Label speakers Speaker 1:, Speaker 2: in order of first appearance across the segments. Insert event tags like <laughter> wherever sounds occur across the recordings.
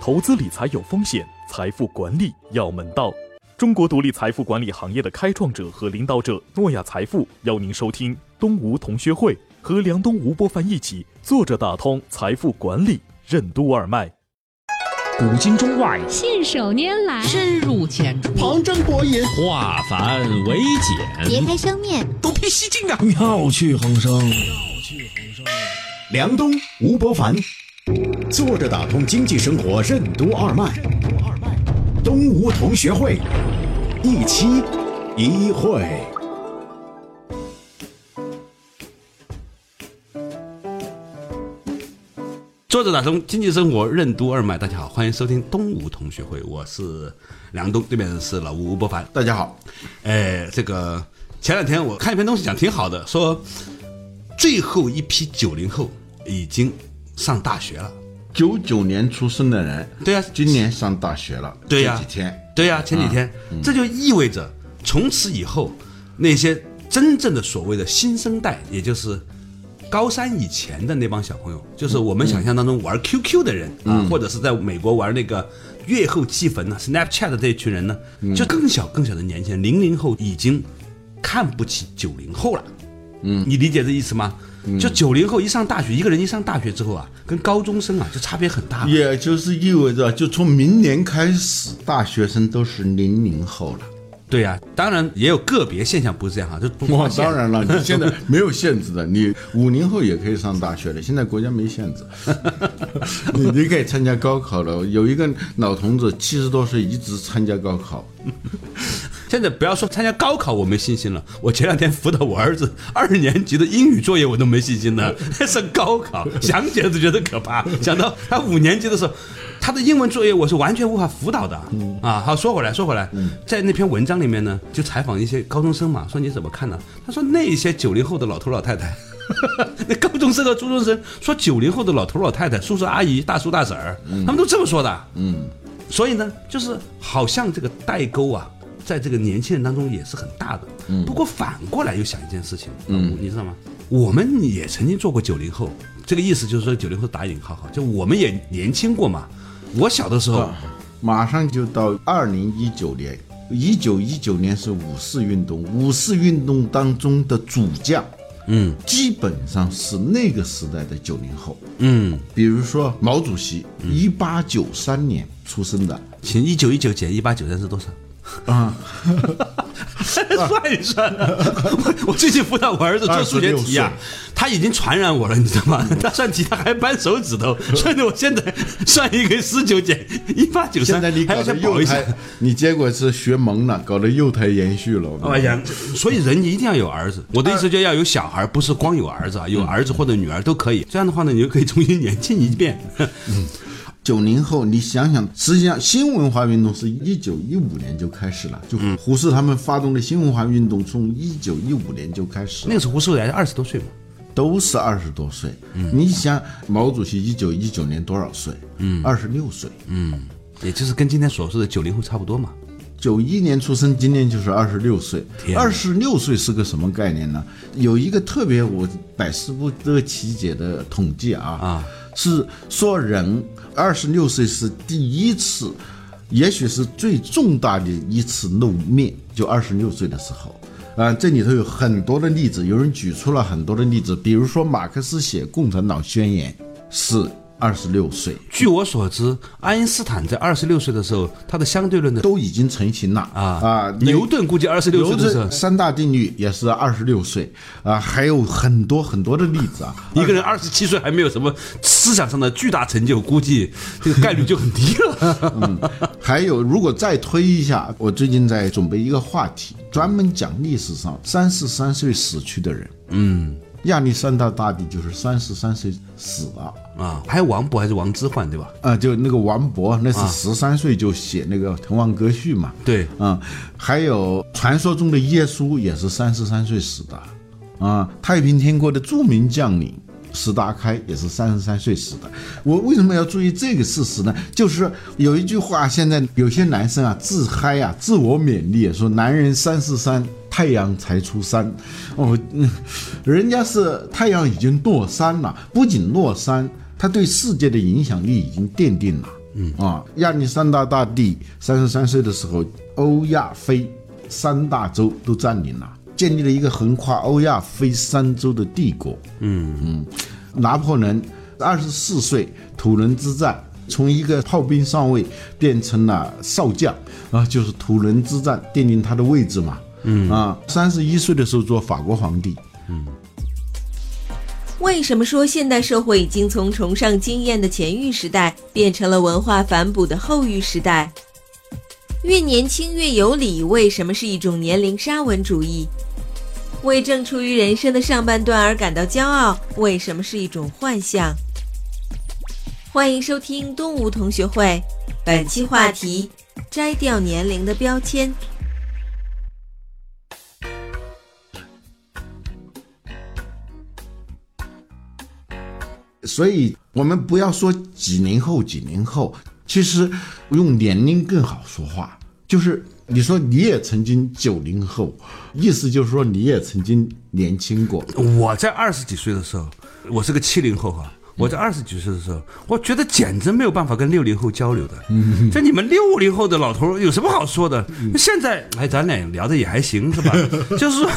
Speaker 1: 投资理财有风险，财富管理要门道。中国独立财富管理行业的开创者和领导者诺亚财富邀您收听东吴同学会，和梁东、吴伯凡一起坐着打通财富管理任督二脉。
Speaker 2: 古今中外，
Speaker 3: 信手拈来，
Speaker 2: 深入浅出，
Speaker 4: 旁征博引，
Speaker 2: 化繁为简，
Speaker 3: 别开生面，
Speaker 2: 独辟蹊径啊！
Speaker 4: 妙趣横生。
Speaker 5: 妙趣横生梁东、吴伯凡，坐着打通经济生活任督二脉。东吴同学会，一期一会。
Speaker 6: 坐着打通经济生活任督二脉，大家好，欢迎收听东吴同学会，我是梁东，对面是老吴吴伯凡，
Speaker 4: 大家好。
Speaker 6: 哎，这个前两天我看一篇东西讲挺好的，说最后一批九零后已经上大学了。
Speaker 4: 九九年出生的人，
Speaker 6: 对呀
Speaker 4: 今年上大学了。
Speaker 6: 对呀
Speaker 4: 这几天，
Speaker 6: 对呀、前几天，这就意味着从此以后，那些真正的所谓的新生代，也就是高三以前的那帮小朋友，就是我们想象当中玩 QQ 的人啊，或者是在美国玩那个月后祭坟呢、Snapchat 的这一群人呢，就更小更小的年轻人，零零后已经看不起九零后了。嗯，你理解这意思吗？就九零后一上大学，一个人一上大学之后啊，跟高中生啊就差别很大。
Speaker 4: 也就是意味着，就从明年开始，大学生都是零零后了。
Speaker 6: 对呀、当然也有个别现象不是这样哈，就不
Speaker 4: 当然了，你现在没有限制的，你五零后也可以上大学的，现在国家没限制，<laughs> 你你可以参加高考了。有一个老同志七十多岁一直参加高考，
Speaker 6: 现在不要说参加高考，我没信心了。我前两天辅导我儿子二年级的英语作业，我都没信心了，<laughs> 还上高考，想起来都觉得可怕。想到他五年级的时候，他的英文作业我是完全无法辅导的。啊，好，说回来，说回来，在那篇文章里面呢，就采访一些高中生嘛，说你怎么看呢？他说那些九零后的老头老太太。<laughs> 那高中生和初中生说，九零后的老头老太太、叔叔阿姨、大叔大婶儿，他们都这么说的。嗯，所以呢，就是好像这个代沟啊，在这个年轻人当中也是很大的。嗯，不过反过来又想一件事情，嗯，你知道吗？我们也曾经做过九零后，这个意思就是说九零后打引号哈，就我们也年轻过嘛。我小的时候，
Speaker 4: 马上就到二零一九年，一九一九年是五四运动，五四运动当中的主将，
Speaker 6: 嗯
Speaker 4: 基本上是那个时代的九零后。
Speaker 6: 嗯，
Speaker 4: 比如说毛主席，一八九三年出生的，
Speaker 6: 请一九一九减一八九三是多少？
Speaker 4: 啊，<laughs>
Speaker 6: 算一算，我我最近辅导我儿子做数学题啊，他已经传染我了，你知道吗？<laughs> 他算题他还掰手指头，<laughs> 算的我现在算一个十九减一八九三，
Speaker 4: 现在你搞胎，你结果是学懵了，搞得幼胎延续了。
Speaker 6: 哎呀，所以人一定要有儿子。我的意思就要有小孩，不是光有儿子啊，有儿子或者女儿都可以。这样的话呢，你就可以重新年轻一遍。
Speaker 4: 九零后，你想想，实际上新文化运动是一九一五年就开始了，就胡适他们发动的新文化运动从一九一五年就开始了
Speaker 6: 那个时候胡适才二十多岁嘛，
Speaker 4: 都是二十多岁。嗯你想，毛主席一九一九年多少岁？嗯，二十六岁。
Speaker 6: 嗯也就是跟今天所说的九零后差不多嘛。
Speaker 4: 九一年出生，今年就是二十六岁。二十六岁是个什么概念呢？有一个特别我百思不得其解的统计啊，
Speaker 6: 啊
Speaker 4: 是说人二十六岁是第一次，也许是最重大的一次露面，就二十六岁的时候。啊，这里头有很多的例子，有人举出了很多的例子，比如说马克思写《共产党宣言》是二十六岁，
Speaker 6: 据我所知，爱因斯坦在二十六岁的时候，他的相对论的
Speaker 4: 都已经成型了
Speaker 6: 啊
Speaker 4: 啊！
Speaker 6: 牛顿估计二十六岁的时候
Speaker 4: 三大定律也是二十六岁啊，还有很多很多的例子啊。<laughs>
Speaker 6: 一个人二十七岁还没有什么思想上的巨大成就，估计这个概率就很低了。<laughs>
Speaker 4: 还有，如果再推一下，我最近在准备一个话题，专门讲历史上三十三岁死去的人。嗯，亚历山大大帝就是三十三岁死了。
Speaker 6: 啊，还有王勃还是王之涣对吧？
Speaker 4: 啊，就那个王勃，那是十三岁就写那个《滕王阁序》嘛。
Speaker 6: 对
Speaker 4: 啊、还有传说中的耶稣也是三十三岁死的，啊，太平天国的著名将领石达开也是三十三岁死的。我为什么要注意这个事实呢？就是有一句话，现在有些男生啊自嗨啊，自我勉励，说男人三十三。太阳才出山，哦，嗯 <laughs> 人家是太阳已经落山了，不仅落山，它对世界的影响力已经奠定了。嗯啊，亚历山大大帝三十三岁的时候，欧亚非三大洲都占领了，建立了一个横跨欧亚非三洲的帝国。嗯嗯，拿破仑二十四岁土伦之战，从一个炮兵上尉变成了少将啊，就是土伦之战奠定他的位置嘛。嗯啊，三十一岁的时候做法国皇帝。
Speaker 7: 嗯为什么说现代社会已经从崇尚经验的前玉时代变成了文化反哺的后玉时代？越年轻越有理，为什么是一种年龄沙文主义？为正处于人生的上半段而感到骄傲，为什么是一种幻象？欢迎收听东吴同学会，本期话题：摘掉年龄的标签。
Speaker 4: 所以我们不要说几零后，几零后，其实用年龄更好说话。就是你说你也曾经九零后，意思就是说你也曾经年轻过。
Speaker 6: 我在二十几岁的时候，我是个七零后哈。我在二十几岁的时候，我觉得简直没有办法跟六零后交流的。这你们六零后的老头儿有什么好说的？现在哎，咱俩聊的也还行是吧？<laughs> 就是说，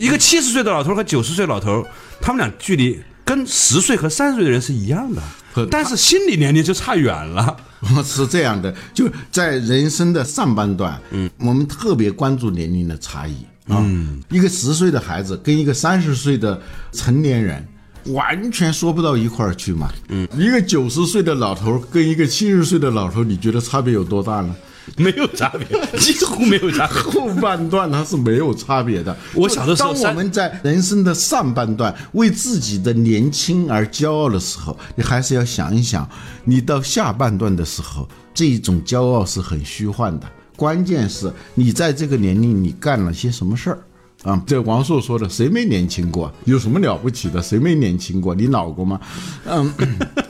Speaker 6: 一个七十岁的老头儿和九十岁老头儿，他们俩距离跟十岁和三十岁的人是一样的，但是心理年龄就差远了。<laughs>
Speaker 4: 是这样的，就在人生的上半段，嗯，我们特别关注年龄的差异啊。一个十岁的孩子跟一个三十岁的成年人。完全说不到一块儿去嘛。嗯，一个九十岁的老头跟一个七十岁的老头，你觉得差别有多大呢？<laughs>
Speaker 6: 没有差别，几乎没有差别。
Speaker 4: 后半段它是没有差别的。
Speaker 6: 我小的时候
Speaker 4: 当我们在人生的上半段为自己的年轻而骄傲的时候，你还是要想一想，你到下半段的时候，这种骄傲是很虚幻的。关键是你在这个年龄你干了些什么事儿。啊，<laughs> 这王朔说的，谁没年轻过？有什么了不起的？谁没年轻过？你老过吗？嗯，<laughs>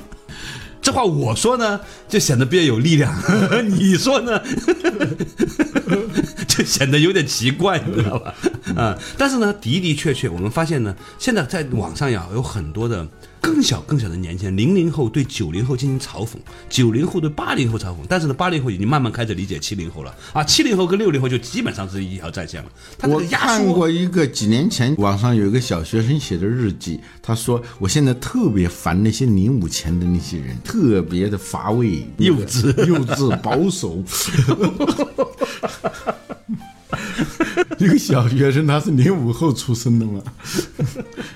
Speaker 6: 这话我说呢，就显得比较有力量；<laughs> 你说呢，<laughs> 就显得有点奇怪，你知道吧？啊，但是呢，的的确确，我们发现呢，现在在网上呀，有很多的更小更小的年轻人，零零后对九零后进行嘲讽，九零后对八零后嘲讽，但是呢，八零后已经慢慢开始理解七零后了啊，七零后跟六零后就基本上是一条战线了。他
Speaker 4: 我看过一个几年前网上有一个小学生写的日记，他说我现在特别烦那些零五前的那些人，特别的乏味、
Speaker 6: 幼稚
Speaker 4: 幼稚、保守。<laughs> 一个小学生，他是零五后出生的嘛？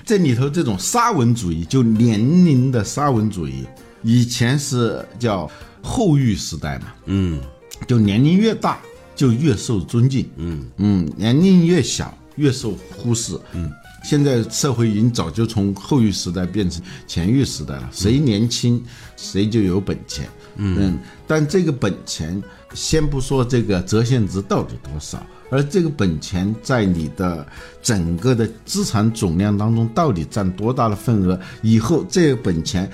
Speaker 4: 这里头这种沙文主义，就年龄的沙文主义，以前是叫后育时代嘛，
Speaker 6: 嗯，
Speaker 4: 就年龄越大就越受尊敬，嗯。嗯，年龄越小越受忽视，嗯。现在社会已经早就从后育时代变成前育时代了，谁年轻谁就有本钱，嗯，但这个本钱先不说这个折现值到底多少，而这个本钱在你的整个的资产总量当中到底占多大的份额，以后这个本钱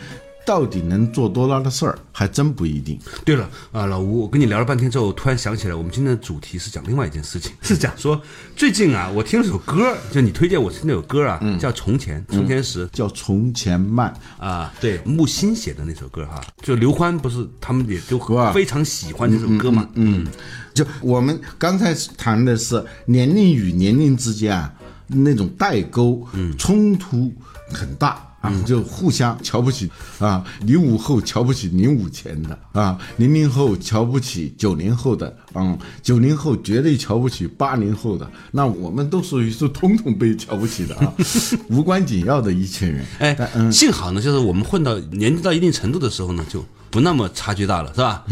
Speaker 4: 到底能做多大的事儿，还真不一定。
Speaker 6: 对了啊，老吴，我跟你聊了半天之后，我突然想起来，我们今天的主题是讲另外一件事情，<laughs> 是讲。说最近啊，我听了首歌，就你推荐我听那首歌啊，叫《从前》，从前时。
Speaker 4: 叫从前慢，
Speaker 6: 啊，对，木心写的那首歌哈，就刘欢不是他们也都非常喜欢这首歌嘛，
Speaker 4: 嗯，就我们刚才谈的是年龄与年龄之间啊那种代沟，嗯，冲突很大。啊，就互相瞧不起啊！零五后瞧不起零五前的啊，零零后瞧不起九零后的，嗯，九零后绝对瞧不起八零后的，那我们都属于是统统被瞧不起的啊，<laughs> 无关紧要的一群人。
Speaker 6: 哎
Speaker 4: 但，嗯，
Speaker 6: 幸好呢，就是我们混到年纪到一定程度的时候呢，就不那么差距大了，是吧？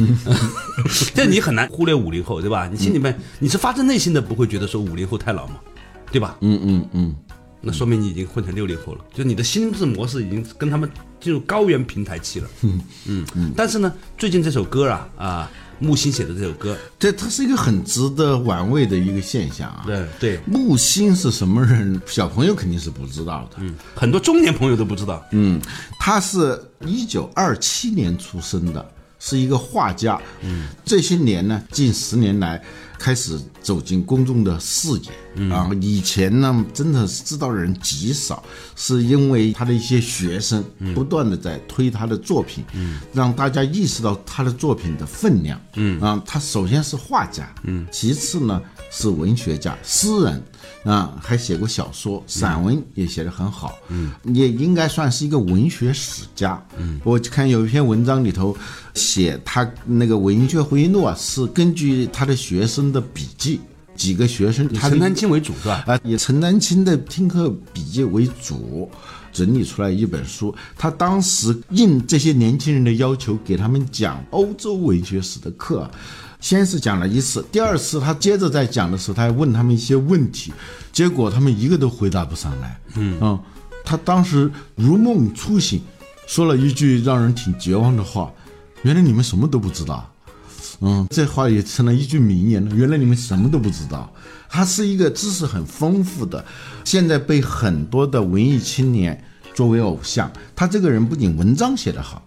Speaker 6: <laughs> 这你很难忽略五零后，对吧？你心里面你是发自内心的不会觉得说五零后太老吗，对吧？
Speaker 4: 嗯嗯嗯，
Speaker 6: 那说明你已经混成六零后了，就你的心智模式已经跟他们进入高原平台期了。嗯嗯嗯。但是呢，最近这首歌啊啊，木心写的这首歌，
Speaker 4: 这它是一个很值得玩味的一个现象啊。
Speaker 6: 对对，
Speaker 4: 木心是什么人？小朋友肯定是不知道的。
Speaker 6: 嗯，很多中年朋友都不知道。
Speaker 4: 嗯，他是一九二七年出生的，是一个画家。嗯，这些年呢，近十年来，开始走进公众的视野啊。以前呢，真的是知道的人极少，是因为他的一些学生不断的在推他的作品，让大家意识到他的作品的分量。嗯啊，他首先是画家，嗯，其次呢是文学家、诗人。啊，还写过小说、散文，也写得很好。嗯，也应该算是一个文学史家。嗯，我看有一篇文章里头写他那个文学回忆录啊，是根据他的学生的笔记，几个学生，以
Speaker 6: 陈丹青为主是吧？
Speaker 4: 啊，以陈丹青的听课笔记为主，整理出来一本书。他当时应这些年轻人的要求，给他们讲欧洲文学史的课。先是讲了一次，第二次他接着在讲的时候，他还问他们一些问题，结果他们一个都回答不上来。嗯啊，他当时如梦初醒，说了一句让人挺绝望的话：“原来你们什么都不知道。”嗯，这话也成了一句名言了。原来你们什么都不知道。他是一个知识很丰富的，现在被很多的文艺青年作为偶像。他这个人不仅文章写得好，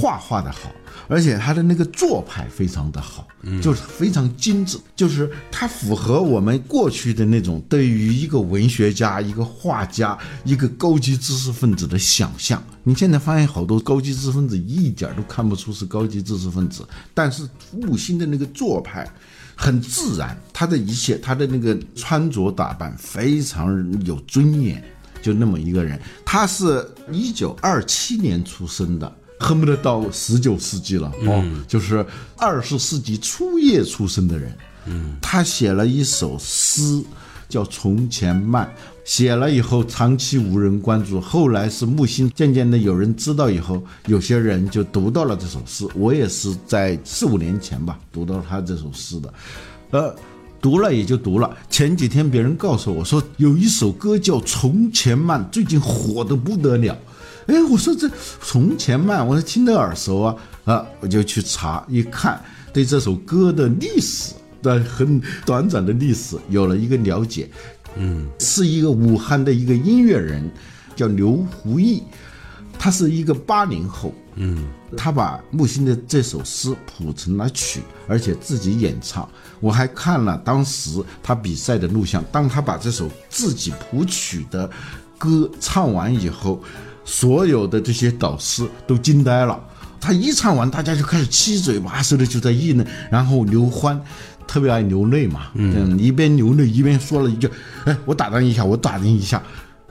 Speaker 4: 画画的好。而且他的那个做派非常的好，就是非常精致，就是他符合我们过去的那种对于一个文学家、一个画家、一个高级知识分子的想象。你现在发现好多高级知识分子一点都看不出是高级知识分子，但是木心的那个做派很自然，他的一切，他的那个穿着打扮非常有尊严，就那么一个人。他是一九二七年出生的。恨不得到十九世纪了哦，就是二十世纪初叶出生的人。嗯，他写了一首诗，叫《从前慢》。写了以后，长期无人关注。后来是木心渐渐的有人知道以后，有些人就读到了这首诗。我也是在四五年前吧读到他这首诗的，呃，读了也就读了。前几天别人告诉我说，有一首歌叫《从前慢》，最近火得不得了。哎，我说这从前慢，我说听得耳熟啊啊！我就去查一看，对这首歌的历史的很短暂的历史有了一个了解。嗯，是一个武汉的一个音乐人，叫刘胡毅，他是一个八零后。嗯，他把木心的这首诗谱成了曲，而且自己演唱。我还看了当时他比赛的录像，当他把这首自己谱曲的歌唱完以后。所有的这些导师都惊呆了，他一唱完，大家就开始七嘴八舌的就在议论，然后刘欢特别爱流泪嘛，嗯，一边流泪一边说了一句：“哎，我打断一下，我打断一下，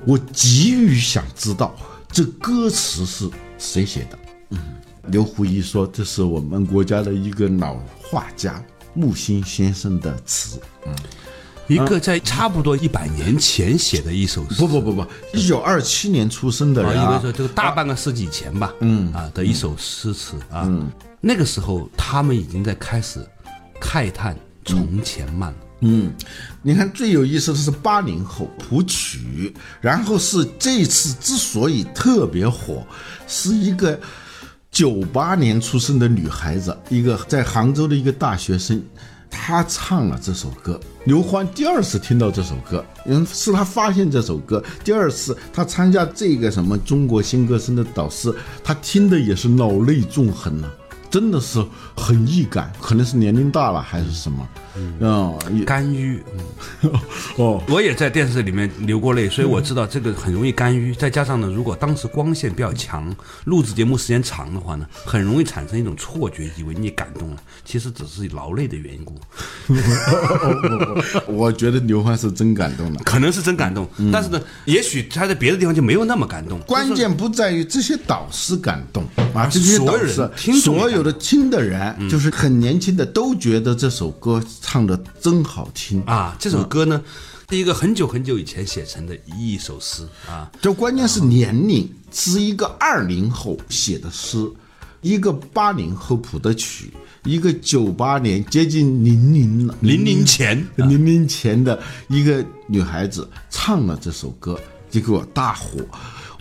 Speaker 4: 我急于想知道这歌词是谁写的。”嗯，刘胡一说：“这是我们国家的一个老画家木心先生的词。”嗯。
Speaker 6: 一个在差不多一百年前写的一首诗，
Speaker 4: 不不不不，一九二七年出生的人，
Speaker 6: 啊，应该说这个大半个世纪前吧，嗯。啊的一首诗词啊，那个时候他们已经在开始慨叹从前慢了。
Speaker 4: 嗯，你看最有意思的是八零后谱曲，然后是这次之所以特别火，是一个九八年出生的女孩子，一个在杭州的一个大学生。他唱了这首歌，刘欢第二次听到这首歌，嗯，是他发现这首歌。第二次他参加这个什么中国新歌声的导师，他听的也是老泪纵横了。真的是很易感，可能是年龄大了还是什么，
Speaker 6: 嗯，肝郁，<laughs> 哦，我也在电视里面流过泪，所以我知道这个很容易肝郁。再加上呢，如果当时光线比较强，录制节目时间长的话呢，很容易产生一种错觉，以为你感动了，其实只是劳累的缘故。<laughs>
Speaker 4: 我觉得刘欢是真感动了，
Speaker 6: 可能是真感动，但是呢，也许他在别的地方就没有那么感动。
Speaker 4: 关键不在于这些导师感动啊，这些导师所有。的听的人就是很年轻的，都觉得这首歌唱的真好听
Speaker 6: 啊！这首歌呢，是一个很久很久以前写成的一首诗啊。
Speaker 4: 就关键是年龄，是一个二零后写的诗，一个八零后谱的曲，一个九八年接近零零了
Speaker 6: 零零前
Speaker 4: 零零前的一个女孩子唱了这首歌，结果大火。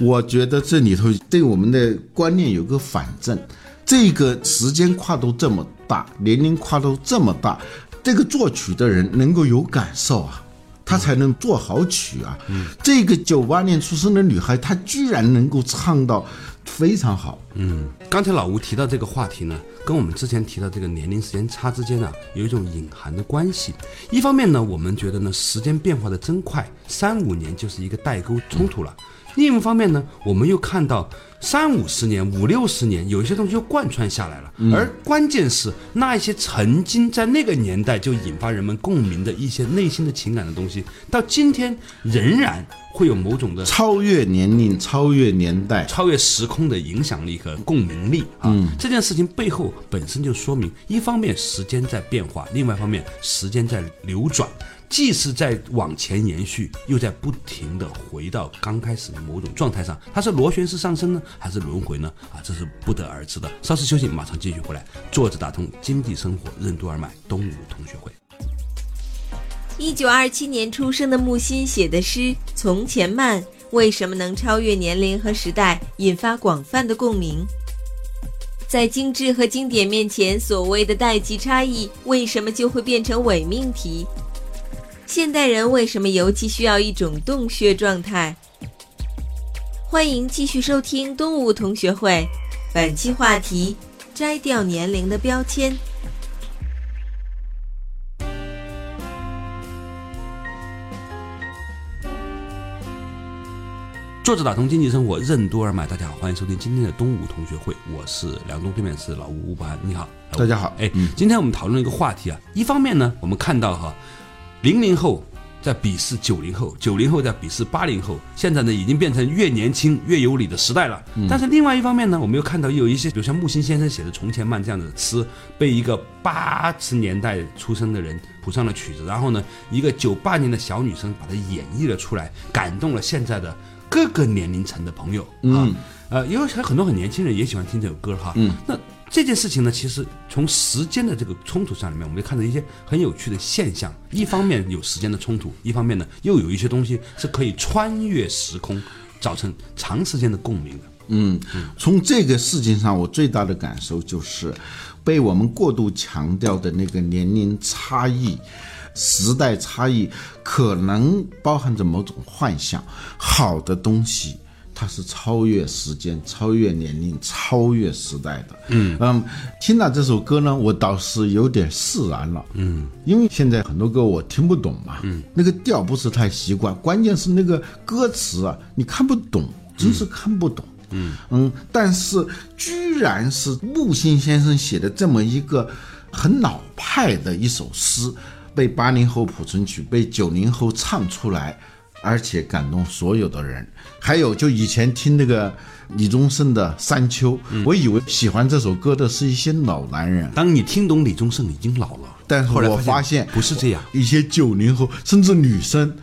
Speaker 4: 我觉得这里头对我们的观念有个反证。这个时间跨度这么大，年龄跨度这么大，这个作曲的人能够有感受啊，他才能做好曲啊。这个九八年出生的女孩，她居然能够唱到非常好，
Speaker 6: 嗯，刚才老吴提到这个话题呢，跟我们之前提到这个年龄时间差之间呢，有一种隐含的关系。一方面呢，我们觉得呢，时间变化的真快，三五年就是一个代沟冲突了。另一方面呢，我们又看到三五十年、五六十年，有一些东西又贯穿下来了。而关键是那一些曾经在那个年代就引发人们共鸣的一些内心的情感的东西，到今天仍然会有某种的
Speaker 4: 超越年龄，超越年代，
Speaker 6: 超越时空的影响力和共鸣力啊！这件事情背后本身就说明，一方面时间在变化，另外一方面时间在流转，既是在往前延续，又在不停的回到刚开始的某种状态上。它是螺旋式上升呢，还是轮回呢？啊，这是不得而知的。稍事休息，马上继续回来。坐着打通经济生活任督二脉，东吴同学会。
Speaker 7: 一九二七年出生的木心写的诗《从前慢》，为什么能超越年龄和时代，引发广泛的共鸣？在精致和经典面前，所谓的代际差异，为什么就会变成伪命题？现代人为什么尤其需要一种洞穴状态？欢迎继续收听东吴同学会，本期话题：摘掉年龄的标签。
Speaker 6: 坐着打通经济生活任督二脉，大家好，欢迎收听今天的东吴同学会，我是梁东，对面是老吴吴伯涵，你好，
Speaker 4: 大家好
Speaker 6: 哎，今天我们讨论一个话题啊，一方面呢，我们看到哈，零零后在鄙视九零后，九零后在鄙视八零后，现在呢已经变成越年轻越有理的时代了。但是另外一方面呢，我们又看到有一些，比如像木心先生写的《从前慢》这样的诗，被一个八十年代出生的人谱上了曲子，然后呢，一个九八年的小女生把它演绎了出来，感动了现在的各个年龄层的朋友啊。呃，因为还很多很年轻人也喜欢听这首歌哈。嗯，那这件事情呢，其实从时间的这个冲突上里面，我们就看到一些很有趣的现象。一方面有时间的冲突，一方面呢又有一些东西是可以穿越时空，造成长时间的共鸣的。
Speaker 4: 嗯，从这个事情上，我最大的感受就是，被我们过度强调的那个年龄差异、时代差异，可能包含着某种幻想。好的东西，它是超越时间、超越年龄、超越时代的。嗯嗯，听了这首歌呢，我倒是有点释然了。嗯，因为现在很多歌我听不懂嘛，嗯，那个调不是太习惯，关键是那个歌词啊，你看不懂，真是看不懂。嗯但是居然是木心先生写的这么一个很老派的一首诗，被八零后谱成曲，被九零后唱出来，而且感动所有的人。还有就以前听那个李宗盛的《山丘》，我以为喜欢这首歌的是一些老男人，
Speaker 6: 当你听懂李宗盛已经老了，
Speaker 4: 但是我发现
Speaker 6: 不是这样。
Speaker 4: 一些九零后甚至女生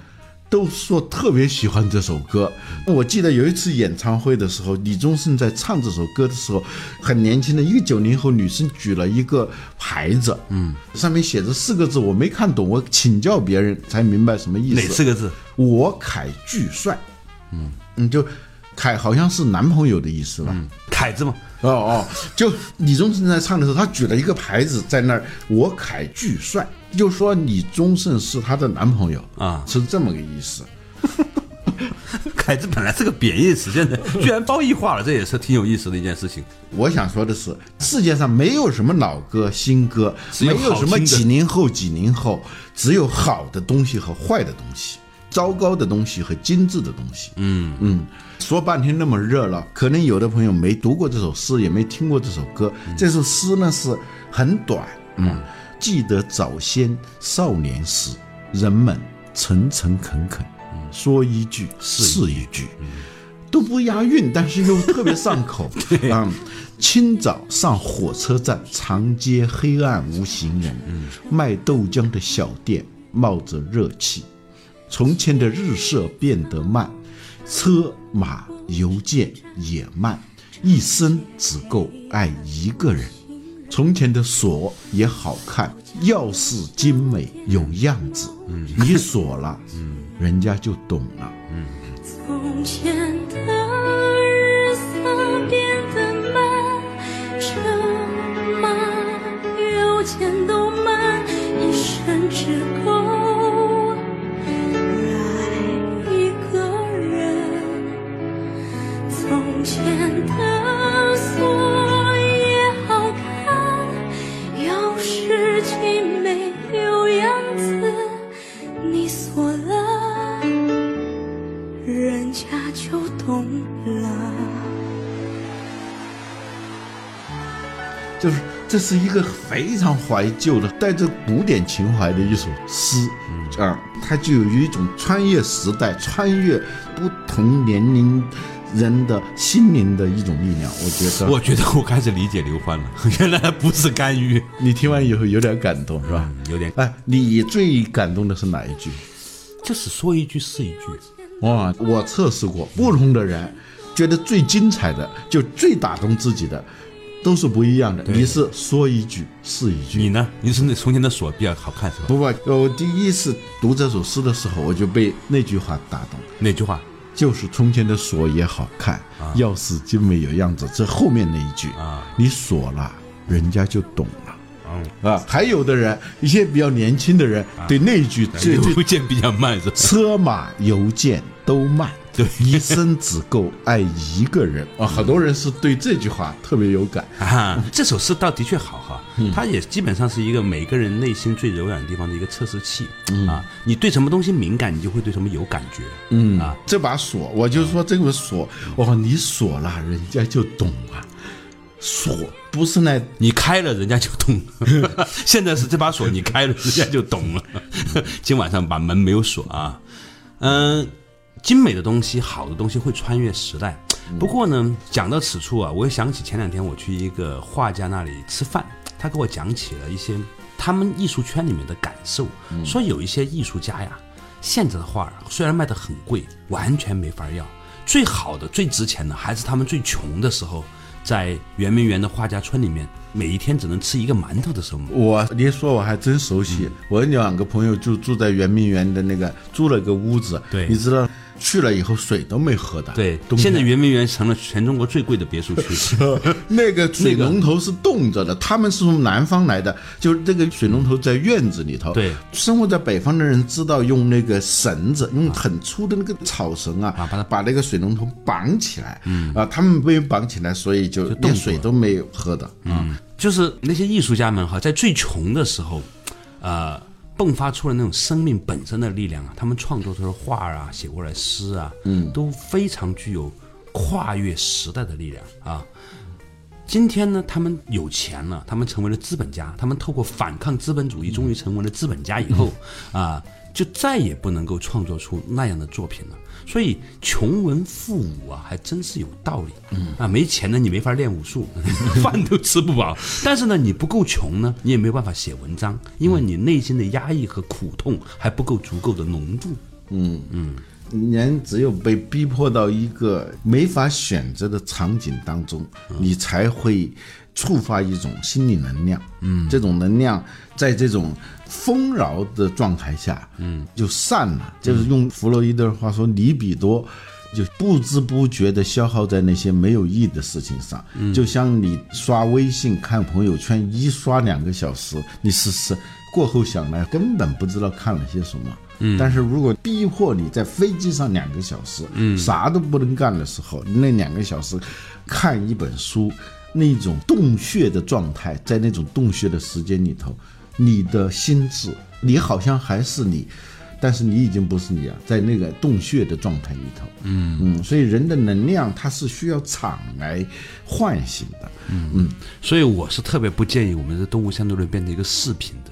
Speaker 4: 都说特别喜欢这首歌。我记得有一次演唱会的时候，李宗盛在唱这首歌的时候，很年轻的一个九零后女生举了一个牌子，嗯，上面写着四个字，我没看懂，我请教别人才明白什么意思。
Speaker 6: 哪四个字？
Speaker 4: 我凯巨帅，嗯嗯，就凯好像是男朋友的意思吧。
Speaker 6: 凯子嘛，
Speaker 4: 哦哦，就李宗盛在唱的时候，他举了一个牌子在那儿，我凯巨帅，就说李宗盛是她的男朋友
Speaker 6: 啊
Speaker 4: 是这么个意思。<laughs>
Speaker 6: 凯子本来是个贬义词，现在居然褒义化了，这也是挺有意思的一件事情。
Speaker 4: 我想说的是，世界上没有什么老歌、新歌，没有什么几零后、几零后，只有好的东西和坏的东西，糟糕的东西和精致的东西。
Speaker 6: 嗯
Speaker 4: 嗯，说半天那么热闹，可能有的朋友没读过这首诗，也没听过这首歌。这首诗呢是很短，嗯，记得早先少年时，人们诚诚恳恳，说一句是一句，都不押韵，但是又特别上口。<laughs> 啊、清早上火车站，长街黑暗无行人，嗯卖豆浆的小店冒着热气。从前的日色变得慢，车马邮件也慢，一生只够爱一个人。从前的锁也好看，钥匙精美有样子，你锁了，人家就懂了。
Speaker 8: 从前的日色变得慢，车马邮件都慢，一生只够
Speaker 4: 这是一个非常怀旧的、带着古典情怀的一首诗，啊，它就有一种穿越时代、穿越不同年龄人的心灵的一种力量。我觉得，
Speaker 6: 我觉得我开始理解刘欢了，<laughs> 原来不是干预，
Speaker 4: 你听完以后有点感动，是吧？
Speaker 6: 有点
Speaker 4: 哎，你最感动的是哪一句？
Speaker 6: 就是说一句是一句。
Speaker 4: 哇，我测试过，不同的人觉得最精彩的，就最打动自己的，都是不一样的。你是说一句是一句，
Speaker 6: 你呢？你是那从前的锁比较好看是吧？
Speaker 4: 不不，我第一次读这首诗的时候，我就被那句话打动，
Speaker 6: 哪句话？
Speaker 4: 就是从前的锁也好看，钥匙精美有样子。这后面那一句
Speaker 6: 啊，
Speaker 4: 你锁了，人家就懂了。
Speaker 6: 嗯
Speaker 4: 啊，还有的人，一些比较年轻的人，对那一句
Speaker 6: 邮件比较慢是吧？
Speaker 4: 车马邮件都慢，
Speaker 6: 对 <laughs>
Speaker 4: 一生只够爱一个人啊！很多人是对这句话特别有感。
Speaker 6: 啊，这首诗倒的确好哈，它也基本上是一个每个人内心最柔软的地方的一个测试器啊。你对什么东西敏感，你就会对什么有感觉。
Speaker 4: 嗯
Speaker 6: 啊，
Speaker 4: 这把锁，我就说这个锁，哦，你锁了，人家就懂啊。锁不是那
Speaker 6: 你开了，人家就懂了。<laughs> 现在是这把锁你开了，人家就懂了。<laughs> 今晚上把门没有锁啊。嗯，精美的东西、好的东西会穿越时代。不过呢，讲到此处啊，我又想起前两天我去一个画家那里吃饭，他给我讲起了一些他们艺术圈里面的感受，说有一些艺术家呀，现在的画啊虽然卖的很贵，完全没法要。最好的、最值钱的，还是他们最穷的时候，在圆明园的画家村里面，每一天只能吃一个馒头的时候。
Speaker 4: 我你说我还真熟悉，我有两个朋友就住在圆明园的那个租了个屋子，
Speaker 6: 对
Speaker 4: 你知道去了以后水都没喝的，
Speaker 6: 对，现在圆明园成了全中国最贵的别墅区。<laughs>
Speaker 4: 那个水龙头是冻着的，他们是从南方来的，就是这个水龙头在院子里头。
Speaker 6: 对
Speaker 4: 生活在北方的人知道用那个绳子，用很粗的那个草绳啊，
Speaker 6: 啊把它
Speaker 4: 把那个水龙头绑起来。嗯啊，他们没有绑起来，所以就连水都没有喝的嗯。
Speaker 6: 就是那些艺术家们哈，在最穷的时候，呃，迸发出了那种生命本身的力量啊，他们创作出的画啊，写过来诗啊，嗯，都非常具有跨越时代的力量啊。今天呢，他们有钱了，他们成为了资本家，他们透过反抗资本主义，终于成为了资本家以后，啊，就再也不能够创作出那样的作品了。所以穷文富武啊，还真是有道理。嗯啊，没钱呢，你没法练武术，<laughs> 饭都吃不饱。但是呢，你不够穷呢，你也没有办法写文章，因为你内心的压抑和苦痛还不够足够的浓度。
Speaker 4: 嗯嗯人只有被逼迫到一个没法选择的场景当中，你才会触发一种心理能量。嗯，这种能量在这种丰饶的状态下，嗯，就散了。就是用弗洛伊德的话说，里比多。就不知不觉地消耗在那些没有意义的事情上，就像你刷微信、看朋友圈，一刷两个小时，你试试过后想来，根本不知道看了些什么。嗯，但是如果逼迫你在飞机上两个小时，嗯，啥都不能干的时候，那两个小时看一本书，那种洞穴的状态，在那种洞穴的时间里头，你的心智，你好像还是你。但是你已经不是你了，在那个洞穴的状态里头，嗯。嗯，所以人的能量它是需要场来唤醒的，嗯嗯，
Speaker 6: 所以我是特别不建议我们的动物相对论变成一个视频的，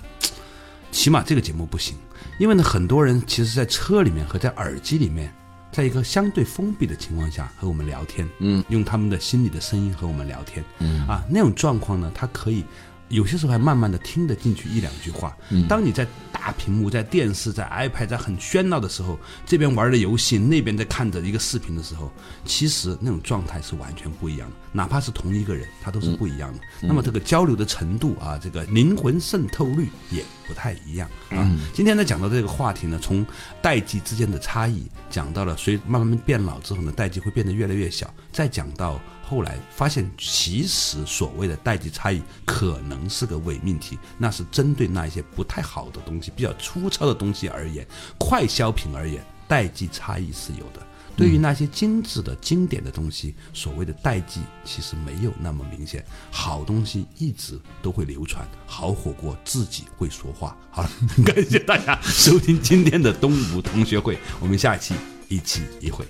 Speaker 6: 起码这个节目不行，因为呢，很多人其实在车里面和在耳机里面，在一个相对封闭的情况下和我们聊天，嗯，用他们的心里的声音和我们聊天，嗯啊，那种状况呢，它可以。有些时候还慢慢的听得进去一两句话。当你在大屏幕、在电视、在 iPad 在很喧闹的时候，这边玩的游戏，那边在看着一个视频的时候，其实那种状态是完全不一样的。哪怕是同一个人，他都是不一样的。那么这个交流的程度啊，这个灵魂渗透率也不太一样啊。今天呢讲到这个话题呢，从代际之间的差异讲到了随慢慢变老之后呢，代际会变得越来越小，再讲到。后来发现，其实所谓的代际差异可能是个伪命题，那是针对那一些不太好的东西、比较粗糙的东西而言，快消品而言，代际差异是有的。对于那些精致的、经典的东西，所谓的代际其实没有那么明显。好东西一直都会流传，好火锅自己会说话。好了，<laughs> 感谢大家收听今天的东吴同学会，我们下一期一期一会。